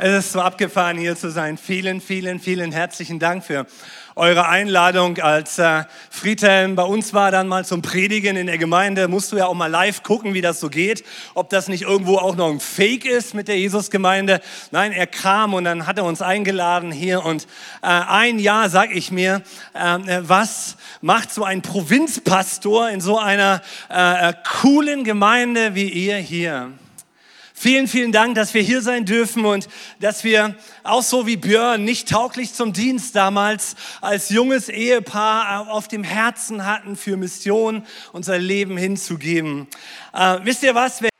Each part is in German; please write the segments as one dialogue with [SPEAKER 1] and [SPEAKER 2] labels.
[SPEAKER 1] Es ist so abgefahren, hier zu sein. Vielen, vielen, vielen herzlichen Dank für eure Einladung. Als äh, Friedhelm bei uns war, dann mal zum Predigen in der Gemeinde, musst du ja auch mal live gucken, wie das so geht. Ob das nicht irgendwo auch noch ein Fake ist mit der Jesusgemeinde. Nein, er kam und dann hat er uns eingeladen hier. Und äh, ein Jahr, sag ich mir, äh, was macht so ein Provinzpastor in so einer äh, äh, coolen Gemeinde wie ihr hier? Vielen, vielen Dank, dass wir hier sein dürfen und dass wir auch so wie Björn nicht tauglich zum Dienst damals als junges Ehepaar auf dem Herzen hatten, für Mission unser Leben hinzugeben. Äh, wisst ihr was? Wenn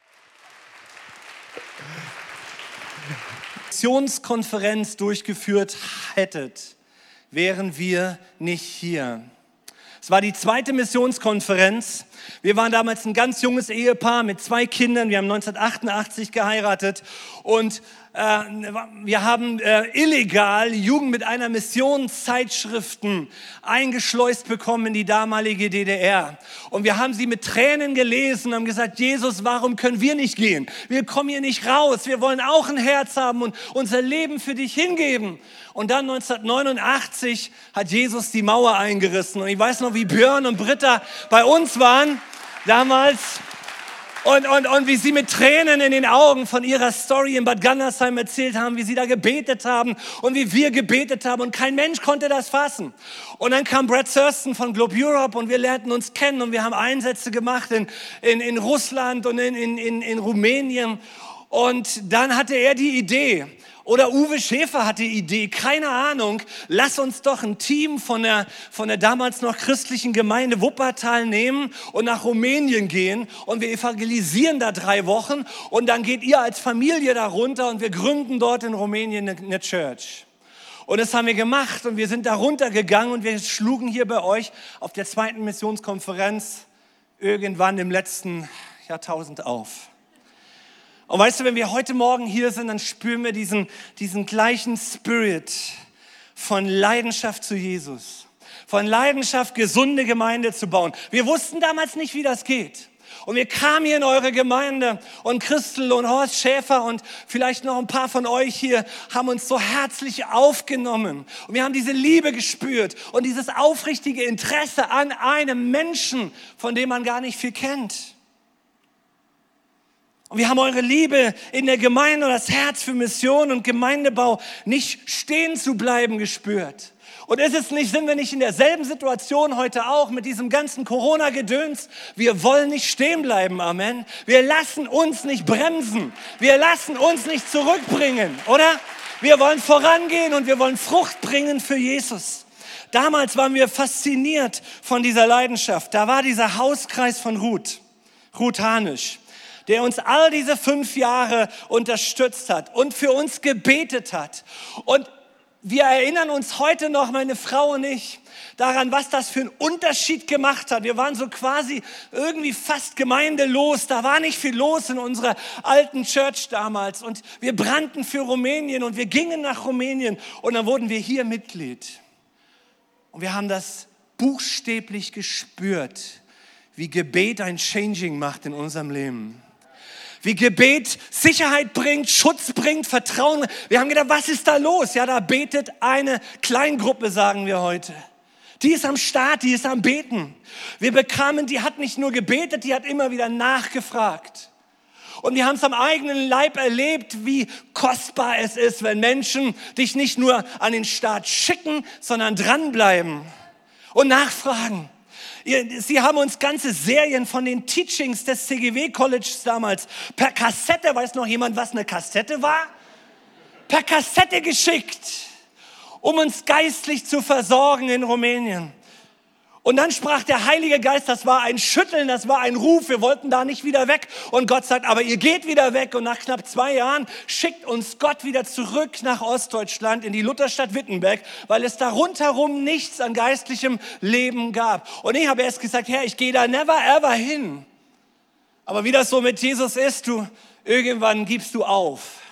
[SPEAKER 1] Missionskonferenz durchgeführt hättet, wären wir nicht hier. Es war die zweite Missionskonferenz. Wir waren damals ein ganz junges Ehepaar mit zwei Kindern. Wir haben 1988 geheiratet und wir haben äh, illegal Jugend mit einer Missionszeitschriften eingeschleust bekommen in die damalige DDR. Und wir haben sie mit Tränen gelesen und haben gesagt, Jesus, warum können wir nicht gehen? Wir kommen hier nicht raus. Wir wollen auch ein Herz haben und unser Leben für dich hingeben. Und dann 1989 hat Jesus die Mauer eingerissen. Und ich weiß noch, wie Björn und Britta bei uns waren damals. Und, und, und wie sie mit Tränen in den Augen von ihrer Story in Bad Gandersheim erzählt haben, wie sie da gebetet haben und wie wir gebetet haben und kein Mensch konnte das fassen. Und dann kam Brad Thurston von Globe Europe und wir lernten uns kennen und wir haben Einsätze gemacht in, in, in Russland und in, in, in, Rumänien. Und dann hatte er die Idee, oder Uwe Schäfer hatte die Idee, keine Ahnung, lass uns doch ein Team von der, von der damals noch christlichen Gemeinde Wuppertal nehmen und nach Rumänien gehen und wir evangelisieren da drei Wochen und dann geht ihr als Familie da runter und wir gründen dort in Rumänien eine, eine Church. Und das haben wir gemacht und wir sind da runtergegangen und wir schlugen hier bei euch auf der zweiten Missionskonferenz irgendwann im letzten Jahrtausend auf. Und weißt du, wenn wir heute Morgen hier sind, dann spüren wir diesen, diesen gleichen Spirit von Leidenschaft zu Jesus. Von Leidenschaft, gesunde Gemeinde zu bauen. Wir wussten damals nicht, wie das geht. Und wir kamen hier in eure Gemeinde und Christel und Horst Schäfer und vielleicht noch ein paar von euch hier haben uns so herzlich aufgenommen. Und wir haben diese Liebe gespürt und dieses aufrichtige Interesse an einem Menschen, von dem man gar nicht viel kennt. Und wir haben eure Liebe in der Gemeinde und das Herz für Mission und Gemeindebau nicht stehen zu bleiben gespürt. Und ist es nicht, sind wir nicht in derselben Situation heute auch mit diesem ganzen Corona-Gedöns? Wir wollen nicht stehen bleiben, Amen. Wir lassen uns nicht bremsen. Wir lassen uns nicht zurückbringen, oder? Wir wollen vorangehen und wir wollen Frucht bringen für Jesus. Damals waren wir fasziniert von dieser Leidenschaft. Da war dieser Hauskreis von Ruth, Ruth Hanisch der uns all diese fünf Jahre unterstützt hat und für uns gebetet hat. Und wir erinnern uns heute noch, meine Frau und ich, daran, was das für einen Unterschied gemacht hat. Wir waren so quasi irgendwie fast gemeindelos. Da war nicht viel los in unserer alten Church damals. Und wir brannten für Rumänien und wir gingen nach Rumänien und dann wurden wir hier Mitglied. Und wir haben das buchstäblich gespürt, wie Gebet ein Changing macht in unserem Leben wie Gebet Sicherheit bringt, Schutz bringt, Vertrauen. Wir haben gedacht, was ist da los? Ja, da betet eine Kleingruppe, sagen wir heute. Die ist am Start, die ist am Beten. Wir bekamen, die hat nicht nur gebetet, die hat immer wieder nachgefragt. Und wir haben es am eigenen Leib erlebt, wie kostbar es ist, wenn Menschen dich nicht nur an den Start schicken, sondern dranbleiben und nachfragen. Sie haben uns ganze Serien von den Teachings des CGW Colleges damals per Kassette, weiß noch jemand, was eine Kassette war? Per Kassette geschickt, um uns geistlich zu versorgen in Rumänien. Und dann sprach der Heilige Geist, das war ein Schütteln, das war ein Ruf, wir wollten da nicht wieder weg. Und Gott sagt, aber ihr geht wieder weg. Und nach knapp zwei Jahren schickt uns Gott wieder zurück nach Ostdeutschland in die Lutherstadt Wittenberg, weil es da rundherum nichts an geistlichem Leben gab. Und ich habe erst gesagt, Herr, ich gehe da never ever hin. Aber wie das so mit Jesus ist, du, irgendwann gibst du auf.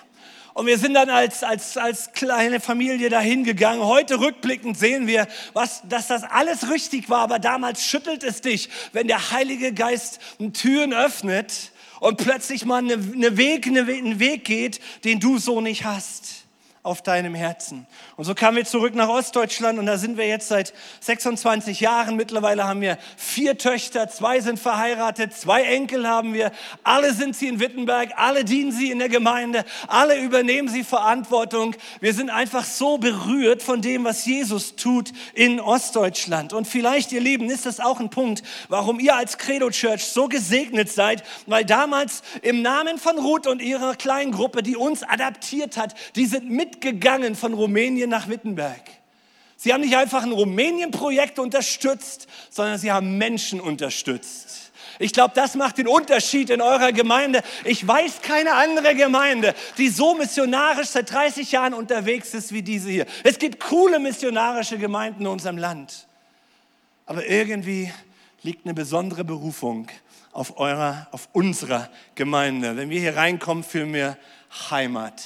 [SPEAKER 1] Und wir sind dann als, als, als kleine Familie dahin gegangen. Heute rückblickend sehen wir, was, dass das alles richtig war. Aber damals schüttelt es dich, wenn der Heilige Geist Türen öffnet und plötzlich mal eine Weg, eine, einen Weg geht, den du so nicht hast auf deinem Herzen. Und so kamen wir zurück nach Ostdeutschland und da sind wir jetzt seit 26 Jahren. Mittlerweile haben wir vier Töchter, zwei sind verheiratet, zwei Enkel haben wir. Alle sind sie in Wittenberg, alle dienen sie in der Gemeinde, alle übernehmen sie Verantwortung. Wir sind einfach so berührt von dem, was Jesus tut in Ostdeutschland. Und vielleicht, ihr Lieben, ist das auch ein Punkt, warum ihr als Credo Church so gesegnet seid, weil damals im Namen von Ruth und ihrer kleinen Gruppe, die uns adaptiert hat, die sind mit mitgegangen von Rumänien nach Wittenberg. Sie haben nicht einfach ein Rumänien-Projekt unterstützt, sondern sie haben Menschen unterstützt. Ich glaube, das macht den Unterschied in eurer Gemeinde. Ich weiß keine andere Gemeinde, die so missionarisch seit 30 Jahren unterwegs ist wie diese hier. Es gibt coole missionarische Gemeinden in unserem Land. Aber irgendwie liegt eine besondere Berufung auf eurer, auf unserer Gemeinde. Wenn wir hier reinkommen, fühlen wir Heimat.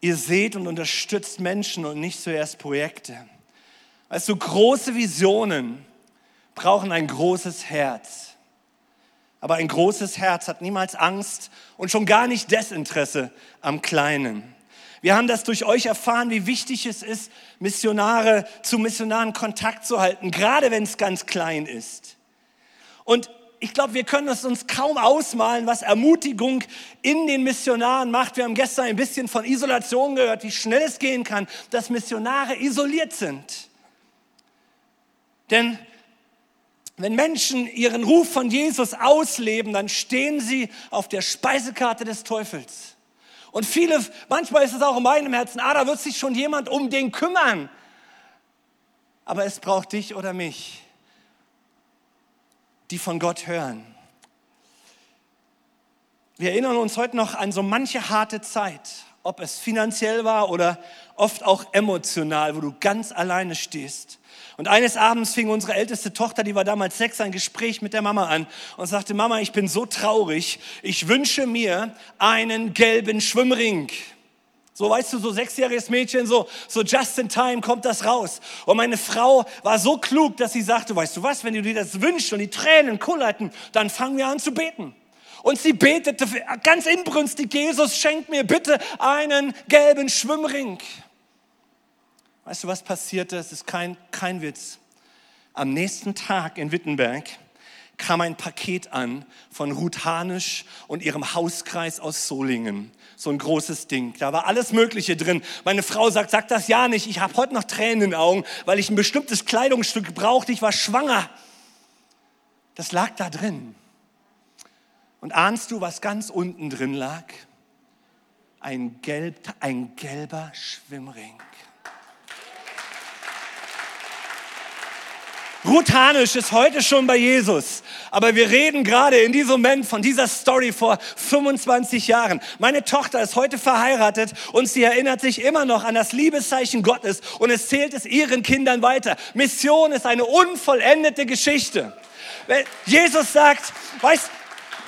[SPEAKER 1] Ihr seht und unterstützt Menschen und nicht zuerst Projekte. Weißt du, große Visionen brauchen ein großes Herz. Aber ein großes Herz hat niemals Angst und schon gar nicht Desinteresse am Kleinen. Wir haben das durch euch erfahren, wie wichtig es ist, Missionare zu Missionaren Kontakt zu halten, gerade wenn es ganz klein ist. Und ich glaube, wir können es uns kaum ausmalen, was Ermutigung in den Missionaren macht. Wir haben gestern ein bisschen von Isolation gehört, wie schnell es gehen kann, dass Missionare isoliert sind. Denn wenn Menschen ihren Ruf von Jesus ausleben, dann stehen sie auf der Speisekarte des Teufels. Und viele, manchmal ist es auch in meinem Herzen, ah, da wird sich schon jemand um den kümmern. Aber es braucht dich oder mich die von Gott hören. Wir erinnern uns heute noch an so manche harte Zeit, ob es finanziell war oder oft auch emotional, wo du ganz alleine stehst. Und eines Abends fing unsere älteste Tochter, die war damals sechs, ein Gespräch mit der Mama an und sagte, Mama, ich bin so traurig, ich wünsche mir einen gelben Schwimmring. So, weißt du, so sechsjähriges Mädchen, so, so just in time kommt das raus. Und meine Frau war so klug, dass sie sagte, weißt du was, wenn du dir das wünschst und die Tränen kullerten, dann fangen wir an zu beten. Und sie betete ganz inbrünstig, Jesus, schenk mir bitte einen gelben Schwimmring. Weißt du, was passierte? Es ist kein, kein Witz. Am nächsten Tag in Wittenberg kam ein Paket an von Ruth Hanisch und ihrem Hauskreis aus Solingen so ein großes Ding. Da war alles Mögliche drin. Meine Frau sagt, sag das ja nicht. Ich habe heute noch Tränen in den Augen, weil ich ein bestimmtes Kleidungsstück brauchte. Ich war schwanger. Das lag da drin. Und ahnst du, was ganz unten drin lag? Ein, gelb, ein gelber Schwimmring. Ruth Hanisch ist heute schon bei Jesus. Aber wir reden gerade in diesem Moment von dieser Story vor 25 Jahren. Meine Tochter ist heute verheiratet und sie erinnert sich immer noch an das Liebeszeichen Gottes und es zählt es ihren Kindern weiter. Mission ist eine unvollendete Geschichte. Jesus sagt, weißt,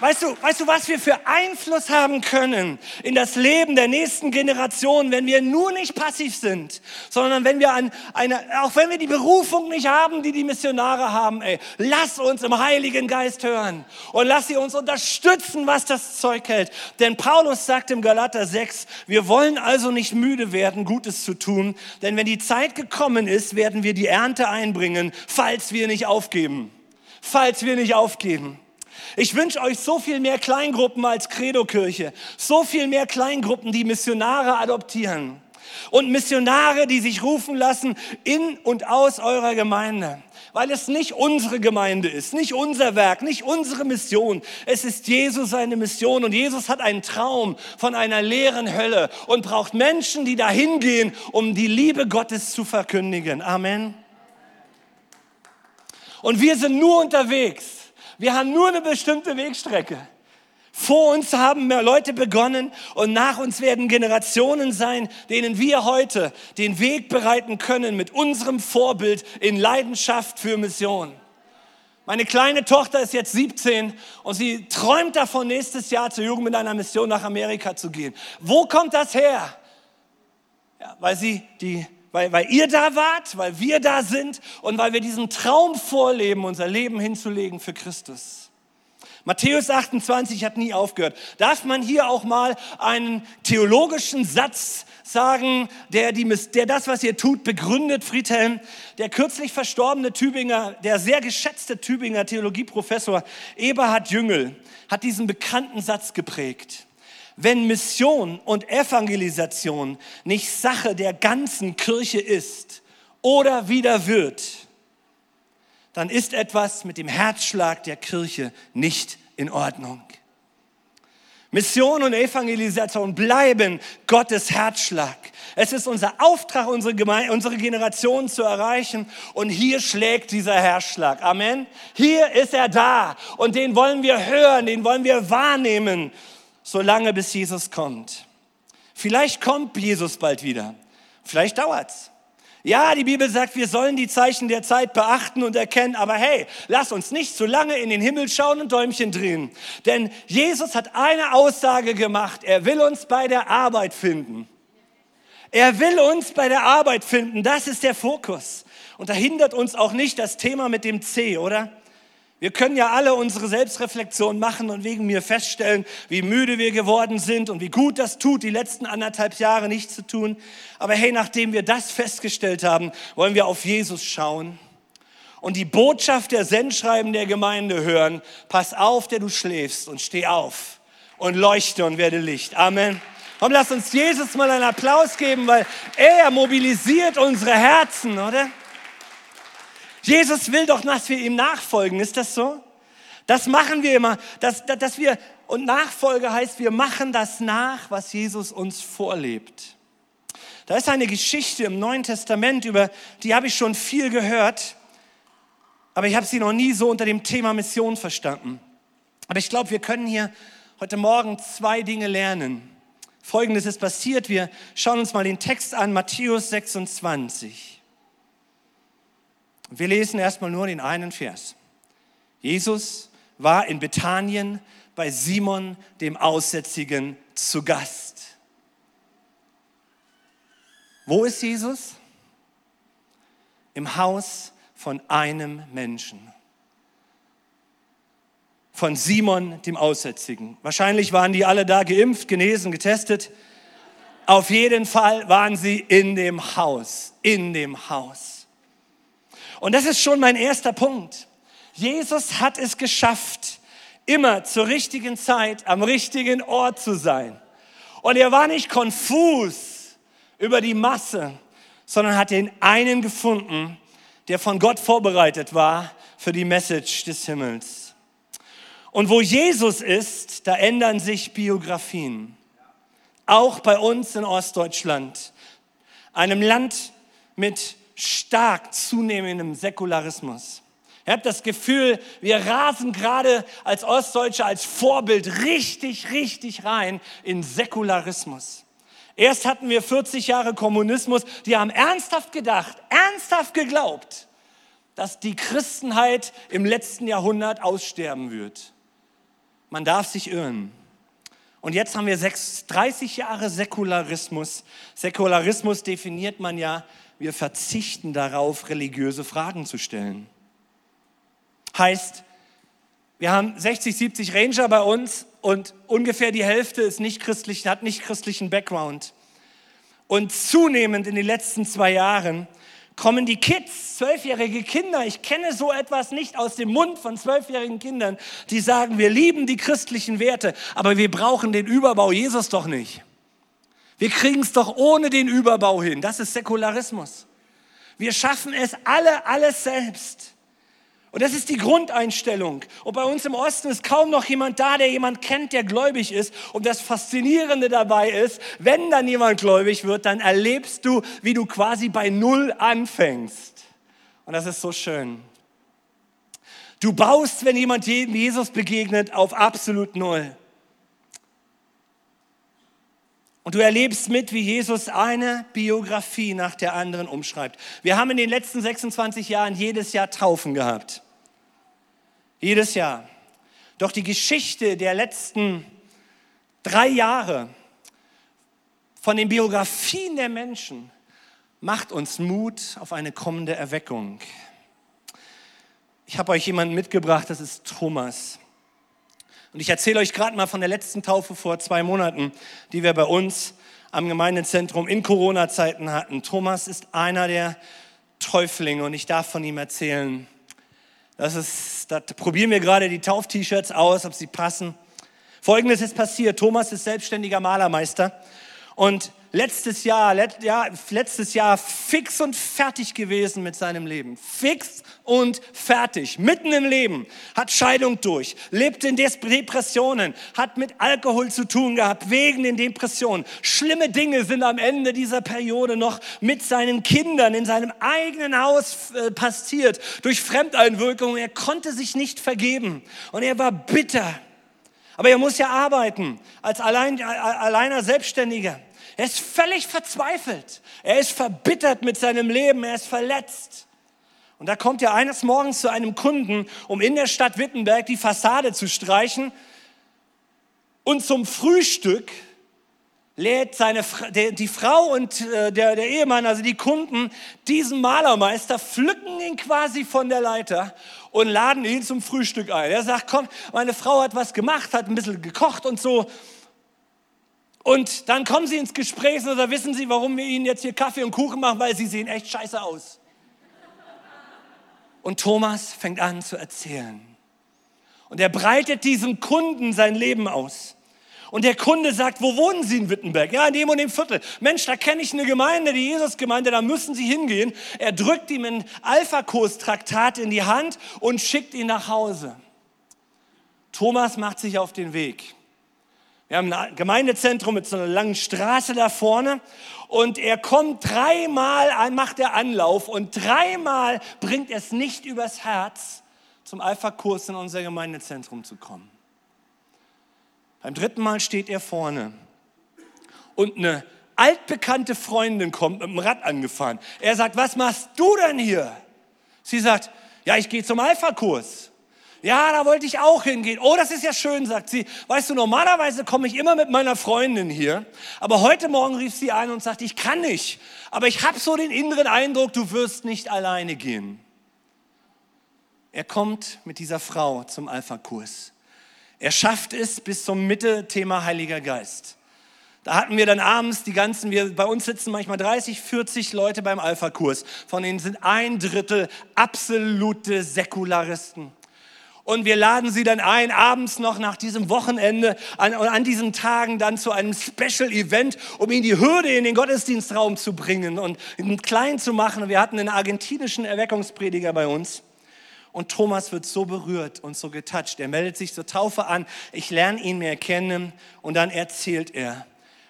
[SPEAKER 1] Weißt du, weißt du, was wir für Einfluss haben können in das Leben der nächsten Generation, wenn wir nur nicht passiv sind, sondern wenn wir an eine, auch wenn wir die Berufung nicht haben, die die Missionare haben, ey, lass uns im Heiligen Geist hören und lass sie uns unterstützen, was das Zeug hält. Denn Paulus sagt im Galater 6, wir wollen also nicht müde werden, Gutes zu tun, denn wenn die Zeit gekommen ist, werden wir die Ernte einbringen, falls wir nicht aufgeben. Falls wir nicht aufgeben. Ich wünsche euch so viel mehr Kleingruppen als Credo-Kirche, so viel mehr Kleingruppen, die Missionare adoptieren und Missionare, die sich rufen lassen in und aus eurer Gemeinde. Weil es nicht unsere Gemeinde ist, nicht unser Werk, nicht unsere Mission. Es ist Jesus seine Mission und Jesus hat einen Traum von einer leeren Hölle und braucht Menschen, die dahin gehen, um die Liebe Gottes zu verkündigen. Amen. Und wir sind nur unterwegs, wir haben nur eine bestimmte Wegstrecke. Vor uns haben mehr Leute begonnen und nach uns werden Generationen sein, denen wir heute den Weg bereiten können mit unserem Vorbild in Leidenschaft für Mission. Meine kleine Tochter ist jetzt 17 und sie träumt davon, nächstes Jahr zur Jugend mit einer Mission nach Amerika zu gehen. Wo kommt das her? Ja, weil sie die weil, weil ihr da wart, weil wir da sind und weil wir diesen Traum vorleben, unser Leben hinzulegen für Christus. Matthäus 28 hat nie aufgehört. Darf man hier auch mal einen theologischen Satz sagen, der, die, der das, was ihr tut, begründet, Friedhelm? Der kürzlich verstorbene Tübinger, der sehr geschätzte Tübinger Theologieprofessor Eberhard Jüngel hat diesen bekannten Satz geprägt. Wenn Mission und Evangelisation nicht Sache der ganzen Kirche ist oder wieder wird, dann ist etwas mit dem Herzschlag der Kirche nicht in Ordnung. Mission und Evangelisation bleiben Gottes Herzschlag. Es ist unser Auftrag, unsere, Gemeinde, unsere Generation zu erreichen. Und hier schlägt dieser Herzschlag. Amen. Hier ist er da. Und den wollen wir hören, den wollen wir wahrnehmen, solange bis Jesus kommt. Vielleicht kommt Jesus bald wieder. Vielleicht dauert's. Ja, die Bibel sagt, wir sollen die Zeichen der Zeit beachten und erkennen, aber hey, lass uns nicht zu lange in den Himmel schauen und Däumchen drehen. Denn Jesus hat eine Aussage gemacht, er will uns bei der Arbeit finden. Er will uns bei der Arbeit finden, das ist der Fokus. Und da hindert uns auch nicht das Thema mit dem C, oder? Wir können ja alle unsere Selbstreflexion machen und wegen mir feststellen, wie müde wir geworden sind und wie gut das tut, die letzten anderthalb Jahre nicht zu tun. Aber hey, nachdem wir das festgestellt haben, wollen wir auf Jesus schauen und die Botschaft der Sendschreiben der Gemeinde hören. Pass auf, der du schläfst und steh auf und leuchte und werde Licht. Amen. Komm, lass uns Jesus mal einen Applaus geben, weil er mobilisiert unsere Herzen, oder? Jesus will doch, dass wir ihm nachfolgen. Ist das so? Das machen wir immer. Dass, dass wir, und Nachfolge heißt, wir machen das nach, was Jesus uns vorlebt. Da ist eine Geschichte im Neuen Testament, über die habe ich schon viel gehört, aber ich habe sie noch nie so unter dem Thema Mission verstanden. Aber ich glaube, wir können hier heute Morgen zwei Dinge lernen. Folgendes ist passiert. Wir schauen uns mal den Text an, Matthäus 26. Wir lesen erstmal nur den einen Vers. Jesus war in Bethanien bei Simon dem Aussätzigen zu Gast. Wo ist Jesus? Im Haus von einem Menschen. Von Simon dem Aussätzigen. Wahrscheinlich waren die alle da geimpft, genesen, getestet. Auf jeden Fall waren sie in dem Haus, in dem Haus. Und das ist schon mein erster Punkt. Jesus hat es geschafft, immer zur richtigen Zeit am richtigen Ort zu sein. Und er war nicht konfus über die Masse, sondern hat den einen gefunden, der von Gott vorbereitet war für die Message des Himmels. Und wo Jesus ist, da ändern sich Biografien. Auch bei uns in Ostdeutschland, einem Land mit stark zunehmendem Säkularismus. Ihr habt das Gefühl, wir rasen gerade als Ostdeutsche, als Vorbild richtig, richtig rein in Säkularismus. Erst hatten wir 40 Jahre Kommunismus, die haben ernsthaft gedacht, ernsthaft geglaubt, dass die Christenheit im letzten Jahrhundert aussterben wird. Man darf sich irren. Und jetzt haben wir 30 Jahre Säkularismus. Säkularismus definiert man ja wir verzichten darauf, religiöse Fragen zu stellen. Heißt, wir haben 60, 70 Ranger bei uns und ungefähr die Hälfte ist nicht christlich, hat nicht christlichen Background. Und zunehmend in den letzten zwei Jahren kommen die Kids, zwölfjährige Kinder, ich kenne so etwas nicht aus dem Mund von zwölfjährigen Kindern, die sagen, wir lieben die christlichen Werte, aber wir brauchen den Überbau Jesus doch nicht. Wir kriegen es doch ohne den Überbau hin. Das ist Säkularismus. Wir schaffen es alle, alles selbst. Und das ist die Grundeinstellung. Und bei uns im Osten ist kaum noch jemand da, der jemand kennt, der gläubig ist. Und das Faszinierende dabei ist, wenn dann jemand gläubig wird, dann erlebst du, wie du quasi bei Null anfängst. Und das ist so schön. Du baust, wenn jemand Jesus begegnet, auf absolut Null. Und du erlebst mit, wie Jesus eine Biografie nach der anderen umschreibt. Wir haben in den letzten 26 Jahren jedes Jahr Taufen gehabt. Jedes Jahr. Doch die Geschichte der letzten drei Jahre von den Biografien der Menschen macht uns Mut auf eine kommende Erweckung. Ich habe euch jemanden mitgebracht, das ist Thomas. Und ich erzähle euch gerade mal von der letzten Taufe vor zwei Monaten, die wir bei uns am Gemeindezentrum in Corona-Zeiten hatten. Thomas ist einer der Täuflinge und ich darf von ihm erzählen. Das ist, da probieren wir gerade die Tauf-T-Shirts aus, ob sie passen. Folgendes ist passiert. Thomas ist selbstständiger Malermeister und letztes Jahr, let, ja, letztes Jahr fix und fertig gewesen mit seinem Leben. Fix und fertig. Mitten im Leben. Hat Scheidung durch. Lebt in Depressionen. Hat mit Alkohol zu tun gehabt. Wegen den Depressionen. Schlimme Dinge sind am Ende dieser Periode noch mit seinen Kindern in seinem eigenen Haus äh, passiert. Durch Fremdeinwirkung. Er konnte sich nicht vergeben. Und er war bitter. Aber er muss ja arbeiten als allein, alleiner Selbstständiger. Er ist völlig verzweifelt. Er ist verbittert mit seinem Leben. Er ist verletzt. Und da kommt er eines Morgens zu einem Kunden, um in der Stadt Wittenberg die Fassade zu streichen. Und zum Frühstück lädt seine, die Frau und äh, der, der Ehemann, also die Kunden, diesen Malermeister, pflücken ihn quasi von der Leiter und laden ihn zum Frühstück ein. Er sagt, komm, meine Frau hat was gemacht, hat ein bisschen gekocht und so. Und dann kommen sie ins Gespräch oder wissen sie, warum wir ihnen jetzt hier Kaffee und Kuchen machen, weil sie sehen echt scheiße aus. Und Thomas fängt an zu erzählen. Und er breitet diesem Kunden sein Leben aus. Und der Kunde sagt, wo wohnen Sie in Wittenberg? Ja, in dem und dem Viertel. Mensch, da kenne ich eine Gemeinde, die Jesusgemeinde, da müssen Sie hingehen. Er drückt ihm ein Alpha-Kurs-Traktat in die Hand und schickt ihn nach Hause. Thomas macht sich auf den Weg. Wir haben ein Gemeindezentrum mit so einer langen Straße da vorne und er kommt dreimal, macht er Anlauf und dreimal bringt er es nicht übers Herz, zum Alpha-Kurs in unser Gemeindezentrum zu kommen. Beim dritten Mal steht er vorne und eine altbekannte Freundin kommt mit dem Rad angefahren. Er sagt, was machst du denn hier? Sie sagt, ja, ich gehe zum Alpha-Kurs. Ja, da wollte ich auch hingehen. Oh, das ist ja schön, sagt sie. Weißt du, normalerweise komme ich immer mit meiner Freundin hier, aber heute Morgen rief sie ein und sagt, ich kann nicht. Aber ich habe so den inneren Eindruck, du wirst nicht alleine gehen. Er kommt mit dieser Frau zum Alpha-Kurs. Er schafft es bis zum Mitte Thema Heiliger Geist. Da hatten wir dann abends die ganzen, wir, bei uns sitzen manchmal 30, 40 Leute beim Alpha-Kurs. Von denen sind ein Drittel absolute Säkularisten. Und wir laden sie dann ein, abends noch nach diesem Wochenende, an, an diesen Tagen dann zu einem Special-Event, um ihnen die Hürde in den Gottesdienstraum zu bringen und klein zu machen. Und wir hatten einen argentinischen Erweckungsprediger bei uns. Und Thomas wird so berührt und so getoucht. Er meldet sich zur Taufe an. Ich lerne ihn mehr kennen. Und dann erzählt er,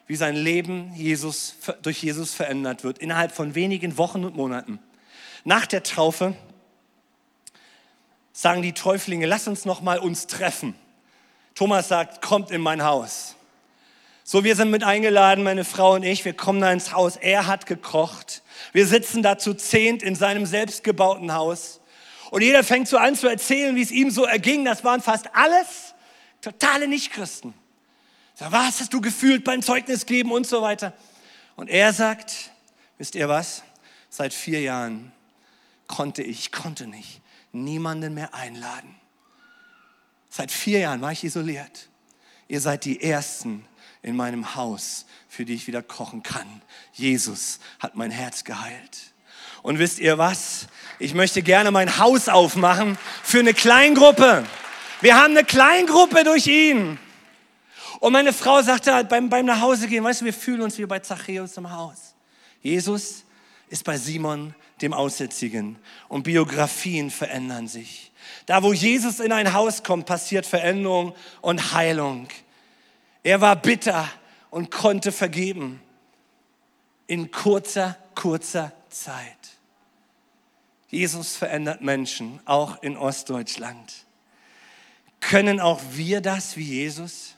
[SPEAKER 1] wie sein Leben Jesus, durch Jesus verändert wird. Innerhalb von wenigen Wochen und Monaten. Nach der Taufe sagen die Täuflinge, lass uns noch mal uns treffen. Thomas sagt, kommt in mein Haus. So, wir sind mit eingeladen, meine Frau und ich. Wir kommen da ins Haus. Er hat gekocht. Wir sitzen da zu zehnt in seinem selbstgebauten Haus. Und jeder fängt so an zu erzählen, wie es ihm so erging. Das waren fast alles totale Nichtchristen. So, was hast du gefühlt beim Zeugnis geben und so weiter. Und er sagt, wisst ihr was? Seit vier Jahren konnte ich, konnte nicht niemanden mehr einladen. Seit vier Jahren war ich isoliert. Ihr seid die Ersten in meinem Haus, für die ich wieder kochen kann. Jesus hat mein Herz geheilt. Und wisst ihr was? Ich möchte gerne mein Haus aufmachen für eine Kleingruppe. Wir haben eine Kleingruppe durch ihn. Und meine Frau sagte halt beim, beim Nachhausegehen, weißt du, wir fühlen uns wie bei Zachäus im Haus. Jesus ist bei Simon dem Aussätzigen. Und Biografien verändern sich. Da, wo Jesus in ein Haus kommt, passiert Veränderung und Heilung. Er war bitter und konnte vergeben. In kurzer, kurzer Zeit. Jesus verändert Menschen, auch in Ostdeutschland. Können auch wir das wie Jesus?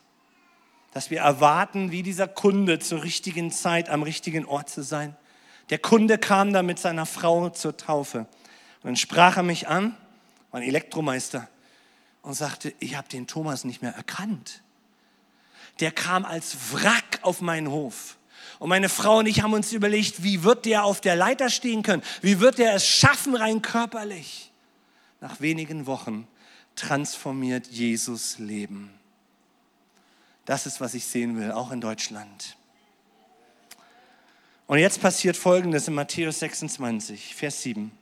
[SPEAKER 1] Dass wir erwarten, wie dieser Kunde zur richtigen Zeit am richtigen Ort zu sein? Der Kunde kam da mit seiner Frau zur Taufe. Und dann sprach er mich an, mein Elektromeister, und sagte, ich habe den Thomas nicht mehr erkannt. Der kam als Wrack auf meinen Hof. Und meine Frau und ich haben uns überlegt, wie wird der auf der Leiter stehen können? Wie wird er es schaffen, rein körperlich? Nach wenigen Wochen transformiert Jesus Leben. Das ist, was ich sehen will, auch in Deutschland. Und jetzt passiert Folgendes in Matthäus 26, Vers 7.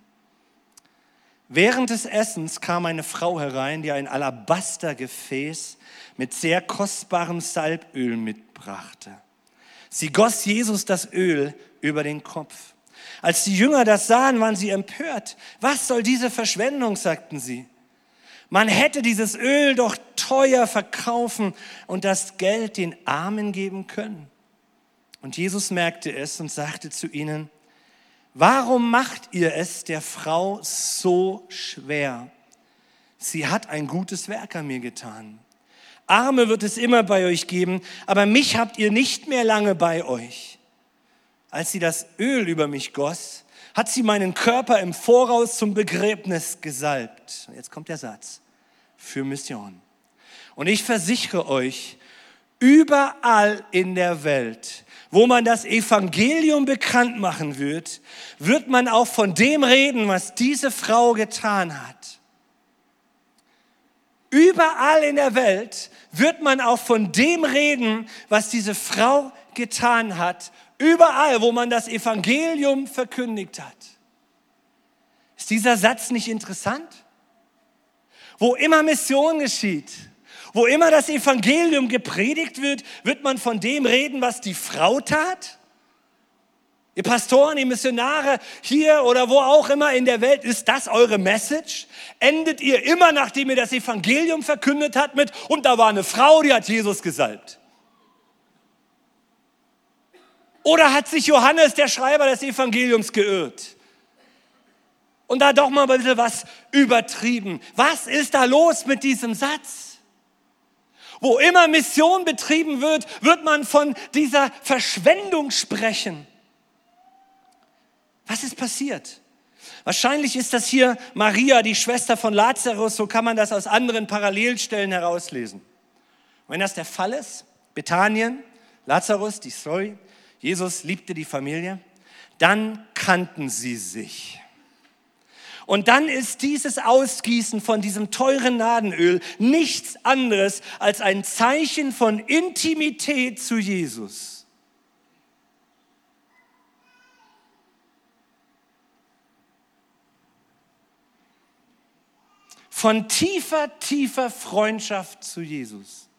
[SPEAKER 1] Während des Essens kam eine Frau herein, die ein Alabastergefäß mit sehr kostbarem Salböl mitbrachte. Sie goss Jesus das Öl über den Kopf. Als die Jünger das sahen, waren sie empört. Was soll diese Verschwendung, sagten sie. Man hätte dieses Öl doch teuer verkaufen und das Geld den Armen geben können. Und Jesus merkte es und sagte zu ihnen, warum macht ihr es der Frau so schwer? Sie hat ein gutes Werk an mir getan. Arme wird es immer bei euch geben, aber mich habt ihr nicht mehr lange bei euch. Als sie das Öl über mich goss, hat sie meinen Körper im Voraus zum Begräbnis gesalbt. Jetzt kommt der Satz. Für Mission. Und ich versichere euch, überall in der Welt wo man das Evangelium bekannt machen wird, wird man auch von dem reden, was diese Frau getan hat. Überall in der Welt wird man auch von dem reden, was diese Frau getan hat. Überall, wo man das Evangelium verkündigt hat. Ist dieser Satz nicht interessant? Wo immer Mission geschieht, wo immer das Evangelium gepredigt wird, wird man von dem reden, was die Frau tat? Ihr Pastoren, ihr Missionare hier oder wo auch immer in der Welt, ist das eure Message? Endet ihr immer, nachdem ihr das Evangelium verkündet habt, mit, und da war eine Frau, die hat Jesus gesalbt? Oder hat sich Johannes, der Schreiber des Evangeliums, geirrt? Und da doch mal ein bisschen was übertrieben. Was ist da los mit diesem Satz? Wo immer Mission betrieben wird, wird man von dieser Verschwendung sprechen. Was ist passiert? Wahrscheinlich ist das hier Maria, die Schwester von Lazarus, so kann man das aus anderen Parallelstellen herauslesen. wenn das der Fall ist, Bethanien, Lazarus, die Story, Jesus liebte die Familie, dann kannten sie sich. Und dann ist dieses Ausgießen von diesem teuren Nadenöl nichts anderes als ein Zeichen von Intimität zu Jesus. Von tiefer, tiefer Freundschaft zu Jesus.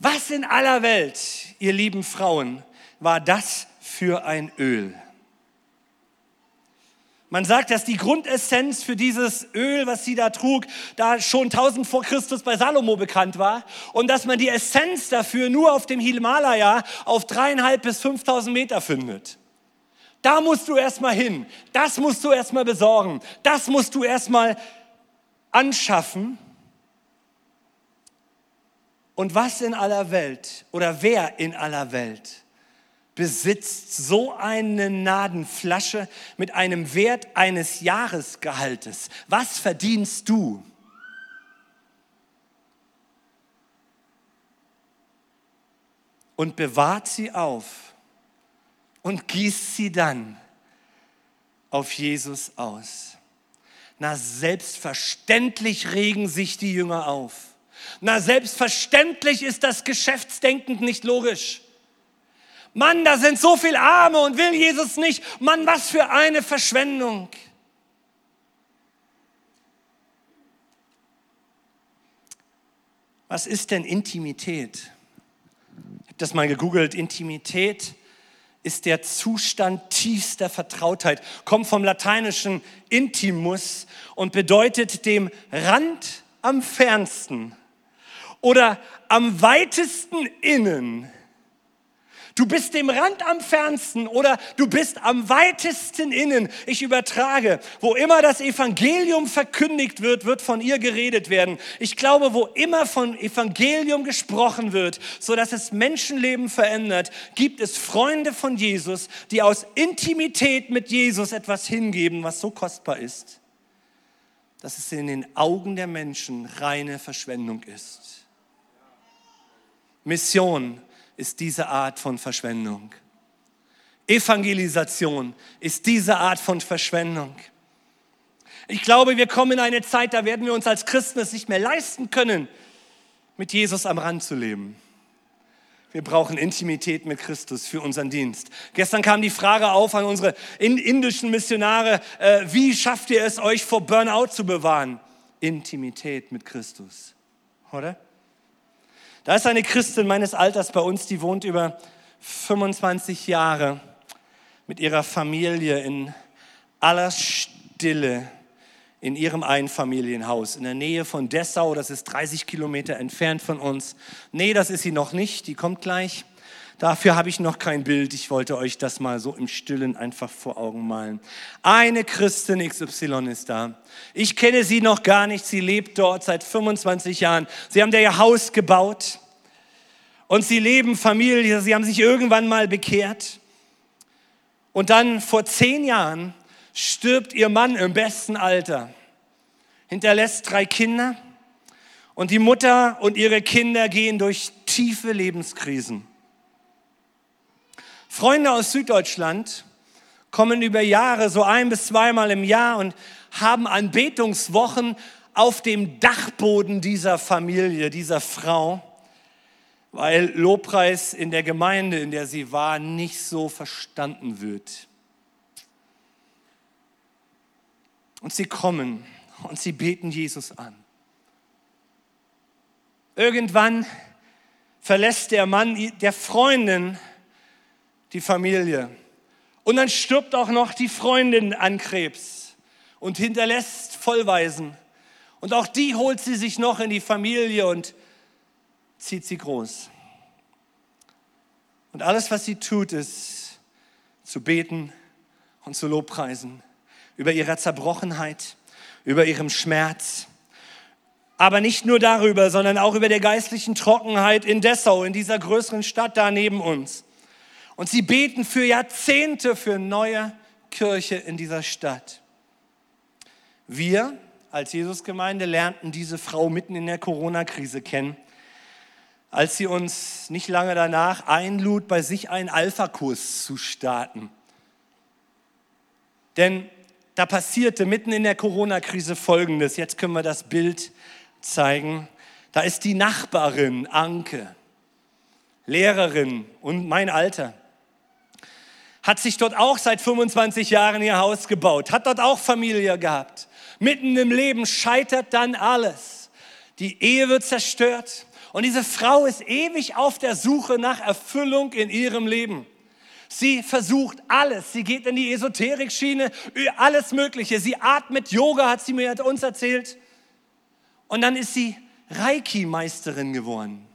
[SPEAKER 1] Was in aller Welt, ihr lieben Frauen, war das für ein Öl? Man sagt, dass die Grundessenz für dieses Öl, was sie da trug, da schon 1000 vor Christus bei Salomo bekannt war und dass man die Essenz dafür nur auf dem Himalaya auf dreieinhalb bis 5000 Meter findet. Da musst du erstmal hin. Das musst du erstmal besorgen. Das musst du erstmal anschaffen. Und was in aller Welt oder wer in aller Welt besitzt so eine Nadenflasche mit einem Wert eines Jahresgehaltes. Was verdienst du? Und bewahrt sie auf und gießt sie dann auf Jesus aus. Na, selbstverständlich regen sich die Jünger auf. Na, selbstverständlich ist das Geschäftsdenken nicht logisch. Mann, da sind so viele Arme und will Jesus nicht. Mann, was für eine Verschwendung. Was ist denn Intimität? Ich habe das mal gegoogelt. Intimität ist der Zustand tiefster Vertrautheit, kommt vom lateinischen intimus und bedeutet dem Rand am fernsten oder am weitesten innen Du bist dem Rand am fernsten oder du bist am weitesten innen. Ich übertrage, wo immer das Evangelium verkündigt wird, wird von ihr geredet werden. Ich glaube, wo immer von Evangelium gesprochen wird, so dass es Menschenleben verändert, gibt es Freunde von Jesus, die aus Intimität mit Jesus etwas hingeben, was so kostbar ist, dass es in den Augen der Menschen reine Verschwendung ist. Mission ist diese Art von Verschwendung. Evangelisation ist diese Art von Verschwendung. Ich glaube, wir kommen in eine Zeit, da werden wir uns als Christen es nicht mehr leisten können, mit Jesus am Rand zu leben. Wir brauchen Intimität mit Christus für unseren Dienst. Gestern kam die Frage auf an unsere indischen Missionare, äh, wie schafft ihr es, euch vor Burnout zu bewahren? Intimität mit Christus, oder? Da ist eine Christin meines Alters bei uns, die wohnt über 25 Jahre mit ihrer Familie in aller Stille in ihrem Einfamilienhaus in der Nähe von Dessau. Das ist 30 Kilometer entfernt von uns. Nee, das ist sie noch nicht. Die kommt gleich. Dafür habe ich noch kein Bild. Ich wollte euch das mal so im Stillen einfach vor Augen malen. Eine Christin XY ist da. Ich kenne sie noch gar nicht. Sie lebt dort seit 25 Jahren. Sie haben da ihr Haus gebaut und sie leben Familie. Sie haben sich irgendwann mal bekehrt. Und dann vor zehn Jahren stirbt ihr Mann im besten Alter, hinterlässt drei Kinder und die Mutter und ihre Kinder gehen durch tiefe Lebenskrisen. Freunde aus Süddeutschland kommen über Jahre so ein bis zweimal im Jahr und haben Anbetungswochen auf dem Dachboden dieser Familie, dieser Frau, weil Lobpreis in der Gemeinde, in der sie war, nicht so verstanden wird. Und sie kommen und sie beten Jesus an. Irgendwann verlässt der Mann der Freundin die Familie. Und dann stirbt auch noch die Freundin an Krebs und hinterlässt Vollweisen. Und auch die holt sie sich noch in die Familie und zieht sie groß. Und alles, was sie tut, ist zu beten und zu Lobpreisen über ihrer Zerbrochenheit, über ihrem Schmerz. Aber nicht nur darüber, sondern auch über der geistlichen Trockenheit in Dessau, in dieser größeren Stadt da neben uns. Und sie beten für Jahrzehnte für neue Kirche in dieser Stadt. Wir als Jesusgemeinde lernten diese Frau mitten in der Corona-Krise kennen, als sie uns nicht lange danach einlud, bei sich einen Alpha-Kurs zu starten. Denn da passierte mitten in der Corona-Krise Folgendes. Jetzt können wir das Bild zeigen. Da ist die Nachbarin Anke, Lehrerin und mein Alter. Hat sich dort auch seit 25 Jahren ihr Haus gebaut, hat dort auch Familie gehabt. Mitten im Leben scheitert dann alles. Die Ehe wird zerstört und diese Frau ist ewig auf der Suche nach Erfüllung in ihrem Leben. Sie versucht alles. Sie geht in die Esoterik-Schiene, alles Mögliche. Sie atmet Yoga, hat sie mir uns erzählt. Und dann ist sie Reiki-Meisterin geworden.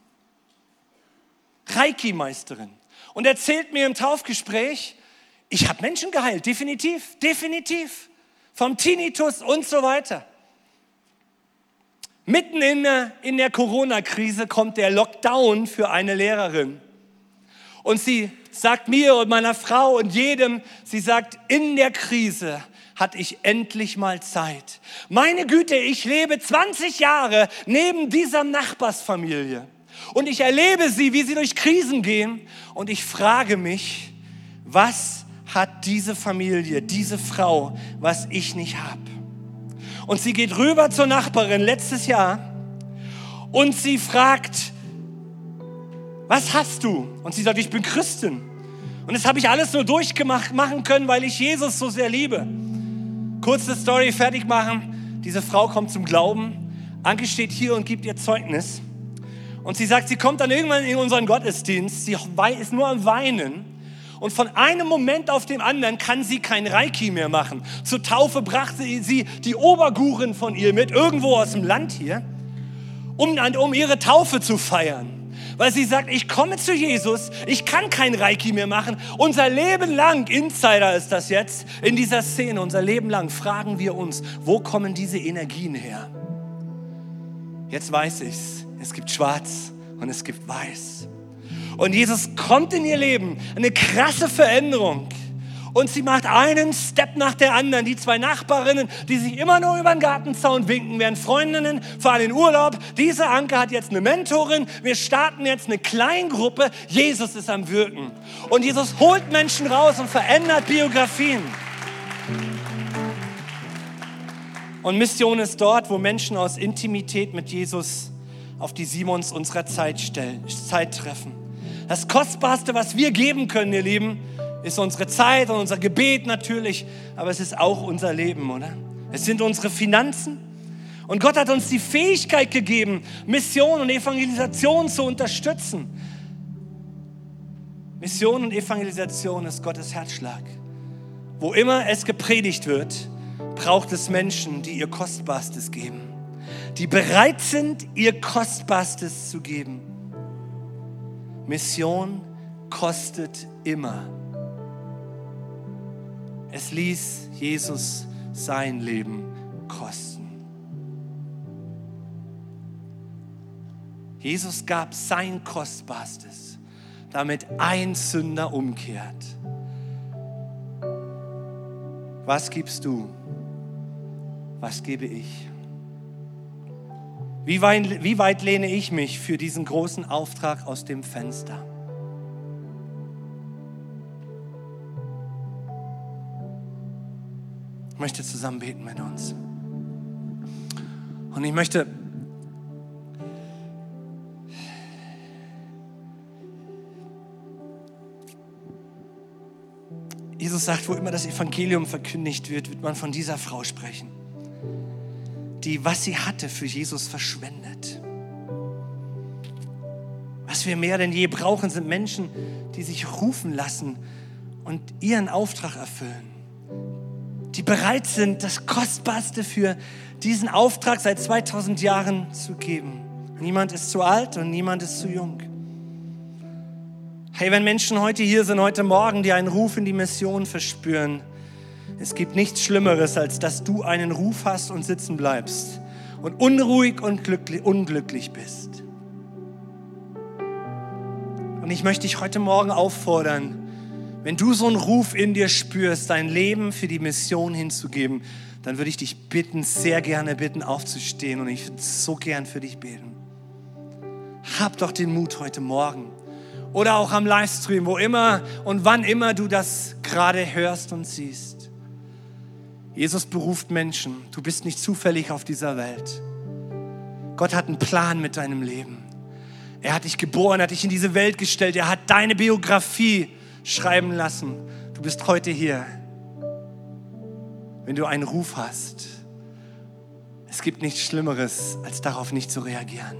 [SPEAKER 1] Reiki-Meisterin. Und erzählt mir im Taufgespräch, ich habe Menschen geheilt, definitiv, definitiv. Vom Tinnitus und so weiter. Mitten in der, in der Corona-Krise kommt der Lockdown für eine Lehrerin. Und sie sagt mir und meiner Frau und jedem, sie sagt, in der Krise hatte ich endlich mal Zeit. Meine Güte, ich lebe 20 Jahre neben dieser Nachbarsfamilie. Und ich erlebe sie, wie sie durch Krisen gehen. Und ich frage mich, was hat diese Familie, diese Frau, was ich nicht habe? Und sie geht rüber zur Nachbarin letztes Jahr und sie fragt, was hast du? Und sie sagt, ich bin Christin. Und das habe ich alles nur durchgemacht machen können, weil ich Jesus so sehr liebe. Kurze Story fertig machen. Diese Frau kommt zum Glauben. Anke steht hier und gibt ihr Zeugnis. Und sie sagt, sie kommt dann irgendwann in unseren Gottesdienst. Sie ist nur am Weinen. Und von einem Moment auf den anderen kann sie kein Reiki mehr machen. Zur Taufe brachte sie die Obergurin von ihr mit, irgendwo aus dem Land hier, um, um ihre Taufe zu feiern weil sie sagt, ich komme zu Jesus, ich kann kein Reiki mehr machen. Unser Leben lang, Insider ist das jetzt, in dieser Szene, unser Leben lang fragen wir uns, wo kommen diese Energien her? Jetzt weiß ich's. Es gibt schwarz und es gibt weiß. Und Jesus kommt in ihr Leben, eine krasse Veränderung. Und sie macht einen Step nach der anderen. Die zwei Nachbarinnen, die sich immer nur über den Gartenzaun winken, während Freundinnen fahren in Urlaub. Diese Anke hat jetzt eine Mentorin. Wir starten jetzt eine Kleingruppe. Jesus ist am Wirken. Und Jesus holt Menschen raus und verändert Biografien. Und Mission ist dort, wo Menschen aus Intimität mit Jesus auf die Simons unserer Zeit, stellen, Zeit treffen. Das Kostbarste, was wir geben können, ihr Lieben, ist unsere Zeit und unser Gebet natürlich, aber es ist auch unser Leben, oder? Es sind unsere Finanzen. Und Gott hat uns die Fähigkeit gegeben, Mission und Evangelisation zu unterstützen. Mission und Evangelisation ist Gottes Herzschlag. Wo immer es gepredigt wird, braucht es Menschen, die ihr Kostbarstes geben, die bereit sind, ihr Kostbarstes zu geben. Mission kostet immer. Es ließ Jesus sein Leben kosten. Jesus gab sein Kostbarstes, damit ein Sünder umkehrt. Was gibst du? was gebe ich? Wie weit, wie weit lehne ich mich für diesen großen Auftrag aus dem Fenster? Ich möchte zusammen beten mit uns. Und ich möchte Jesus sagt, wo immer das Evangelium verkündigt wird, wird man von dieser Frau sprechen die, was sie hatte, für Jesus verschwendet. Was wir mehr denn je brauchen, sind Menschen, die sich rufen lassen und ihren Auftrag erfüllen. Die bereit sind, das Kostbarste für diesen Auftrag seit 2000 Jahren zu geben. Niemand ist zu alt und niemand ist zu jung. Hey, wenn Menschen heute hier sind, heute Morgen, die einen Ruf in die Mission verspüren, es gibt nichts Schlimmeres, als dass du einen Ruf hast und sitzen bleibst und unruhig und unglücklich bist. Und ich möchte dich heute Morgen auffordern, wenn du so einen Ruf in dir spürst, dein Leben für die Mission hinzugeben, dann würde ich dich bitten, sehr gerne bitten, aufzustehen und ich würde so gern für dich beten. Hab doch den Mut heute Morgen oder auch am Livestream, wo immer und wann immer du das gerade hörst und siehst. Jesus beruft Menschen. Du bist nicht zufällig auf dieser Welt. Gott hat einen Plan mit deinem Leben. Er hat dich geboren, hat dich in diese Welt gestellt. Er hat deine Biografie schreiben lassen. Du bist heute hier. Wenn du einen Ruf hast, es gibt nichts Schlimmeres, als darauf nicht zu reagieren.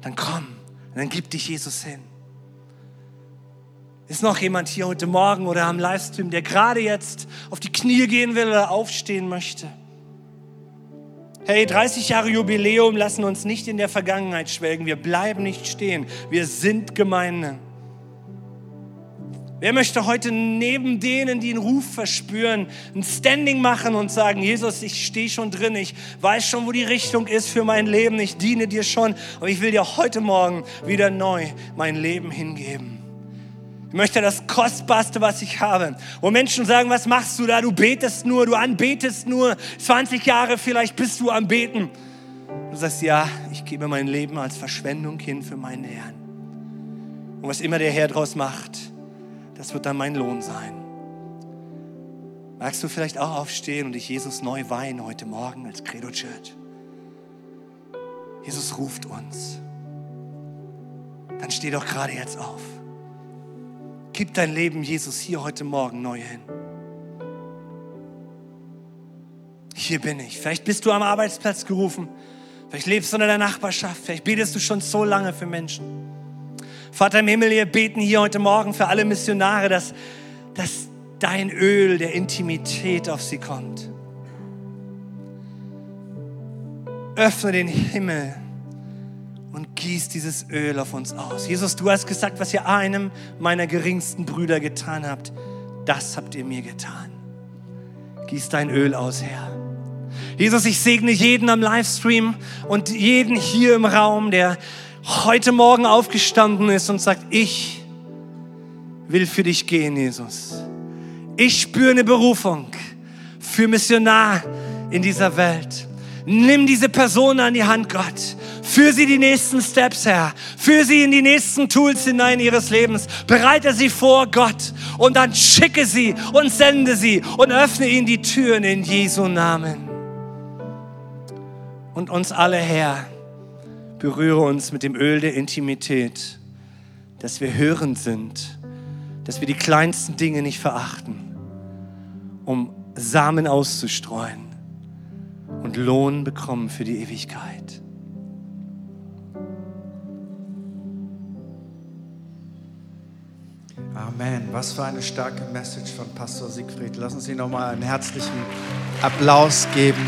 [SPEAKER 1] Dann komm, dann gib dich Jesus hin. Ist noch jemand hier heute Morgen oder am Livestream, der gerade jetzt auf die Knie gehen will oder aufstehen möchte? Hey, 30 Jahre Jubiläum lassen uns nicht in der Vergangenheit schwelgen. Wir bleiben nicht stehen. Wir sind Gemeinde. Wer möchte heute neben denen, die einen Ruf verspüren, ein Standing machen und sagen, Jesus, ich stehe schon drin, ich weiß schon, wo die Richtung ist für mein Leben, ich diene dir schon und ich will dir heute Morgen wieder neu mein Leben hingeben. Ich möchte das Kostbarste, was ich habe. Wo Menschen sagen, was machst du da? Du betest nur, du anbetest nur. 20 Jahre vielleicht bist du am Beten. Du sagst, ja, ich gebe mein Leben als Verschwendung hin für meinen Herrn. Und was immer der Herr daraus macht, das wird dann mein Lohn sein. Magst du vielleicht auch aufstehen und dich Jesus neu weihen heute Morgen als Credo Church? Jesus ruft uns. Dann steh doch gerade jetzt auf. Gib dein Leben Jesus hier heute Morgen neu hin. Hier bin ich. Vielleicht bist du am Arbeitsplatz gerufen. Vielleicht lebst du in der Nachbarschaft. Vielleicht betest du schon so lange für Menschen. Vater im Himmel, wir beten hier heute Morgen für alle Missionare, dass, dass dein Öl der Intimität auf sie kommt. Öffne den Himmel und gieß dieses Öl auf uns aus. Jesus, du hast gesagt, was ihr einem meiner geringsten Brüder getan habt, das habt ihr mir getan. Gieß dein Öl aus, Herr. Jesus, ich segne jeden am Livestream und jeden hier im Raum, der heute Morgen aufgestanden ist und sagt, ich will für dich gehen, Jesus. Ich spüre eine Berufung für Missionar in dieser Welt. Nimm diese Person an die Hand, Gott. Führ sie die nächsten Steps, Herr. Führ sie in die nächsten Tools hinein ihres Lebens. Bereite sie vor, Gott. Und dann schicke sie und sende sie und öffne ihnen die Türen in Jesu Namen. Und uns alle, Herr, berühre uns mit dem Öl der Intimität, dass wir hörend sind, dass wir die kleinsten Dinge nicht verachten, um Samen auszustreuen und Lohn bekommen für die Ewigkeit.
[SPEAKER 2] Amen. Was für eine starke Message von Pastor Siegfried. Lassen Sie nochmal einen herzlichen Applaus geben.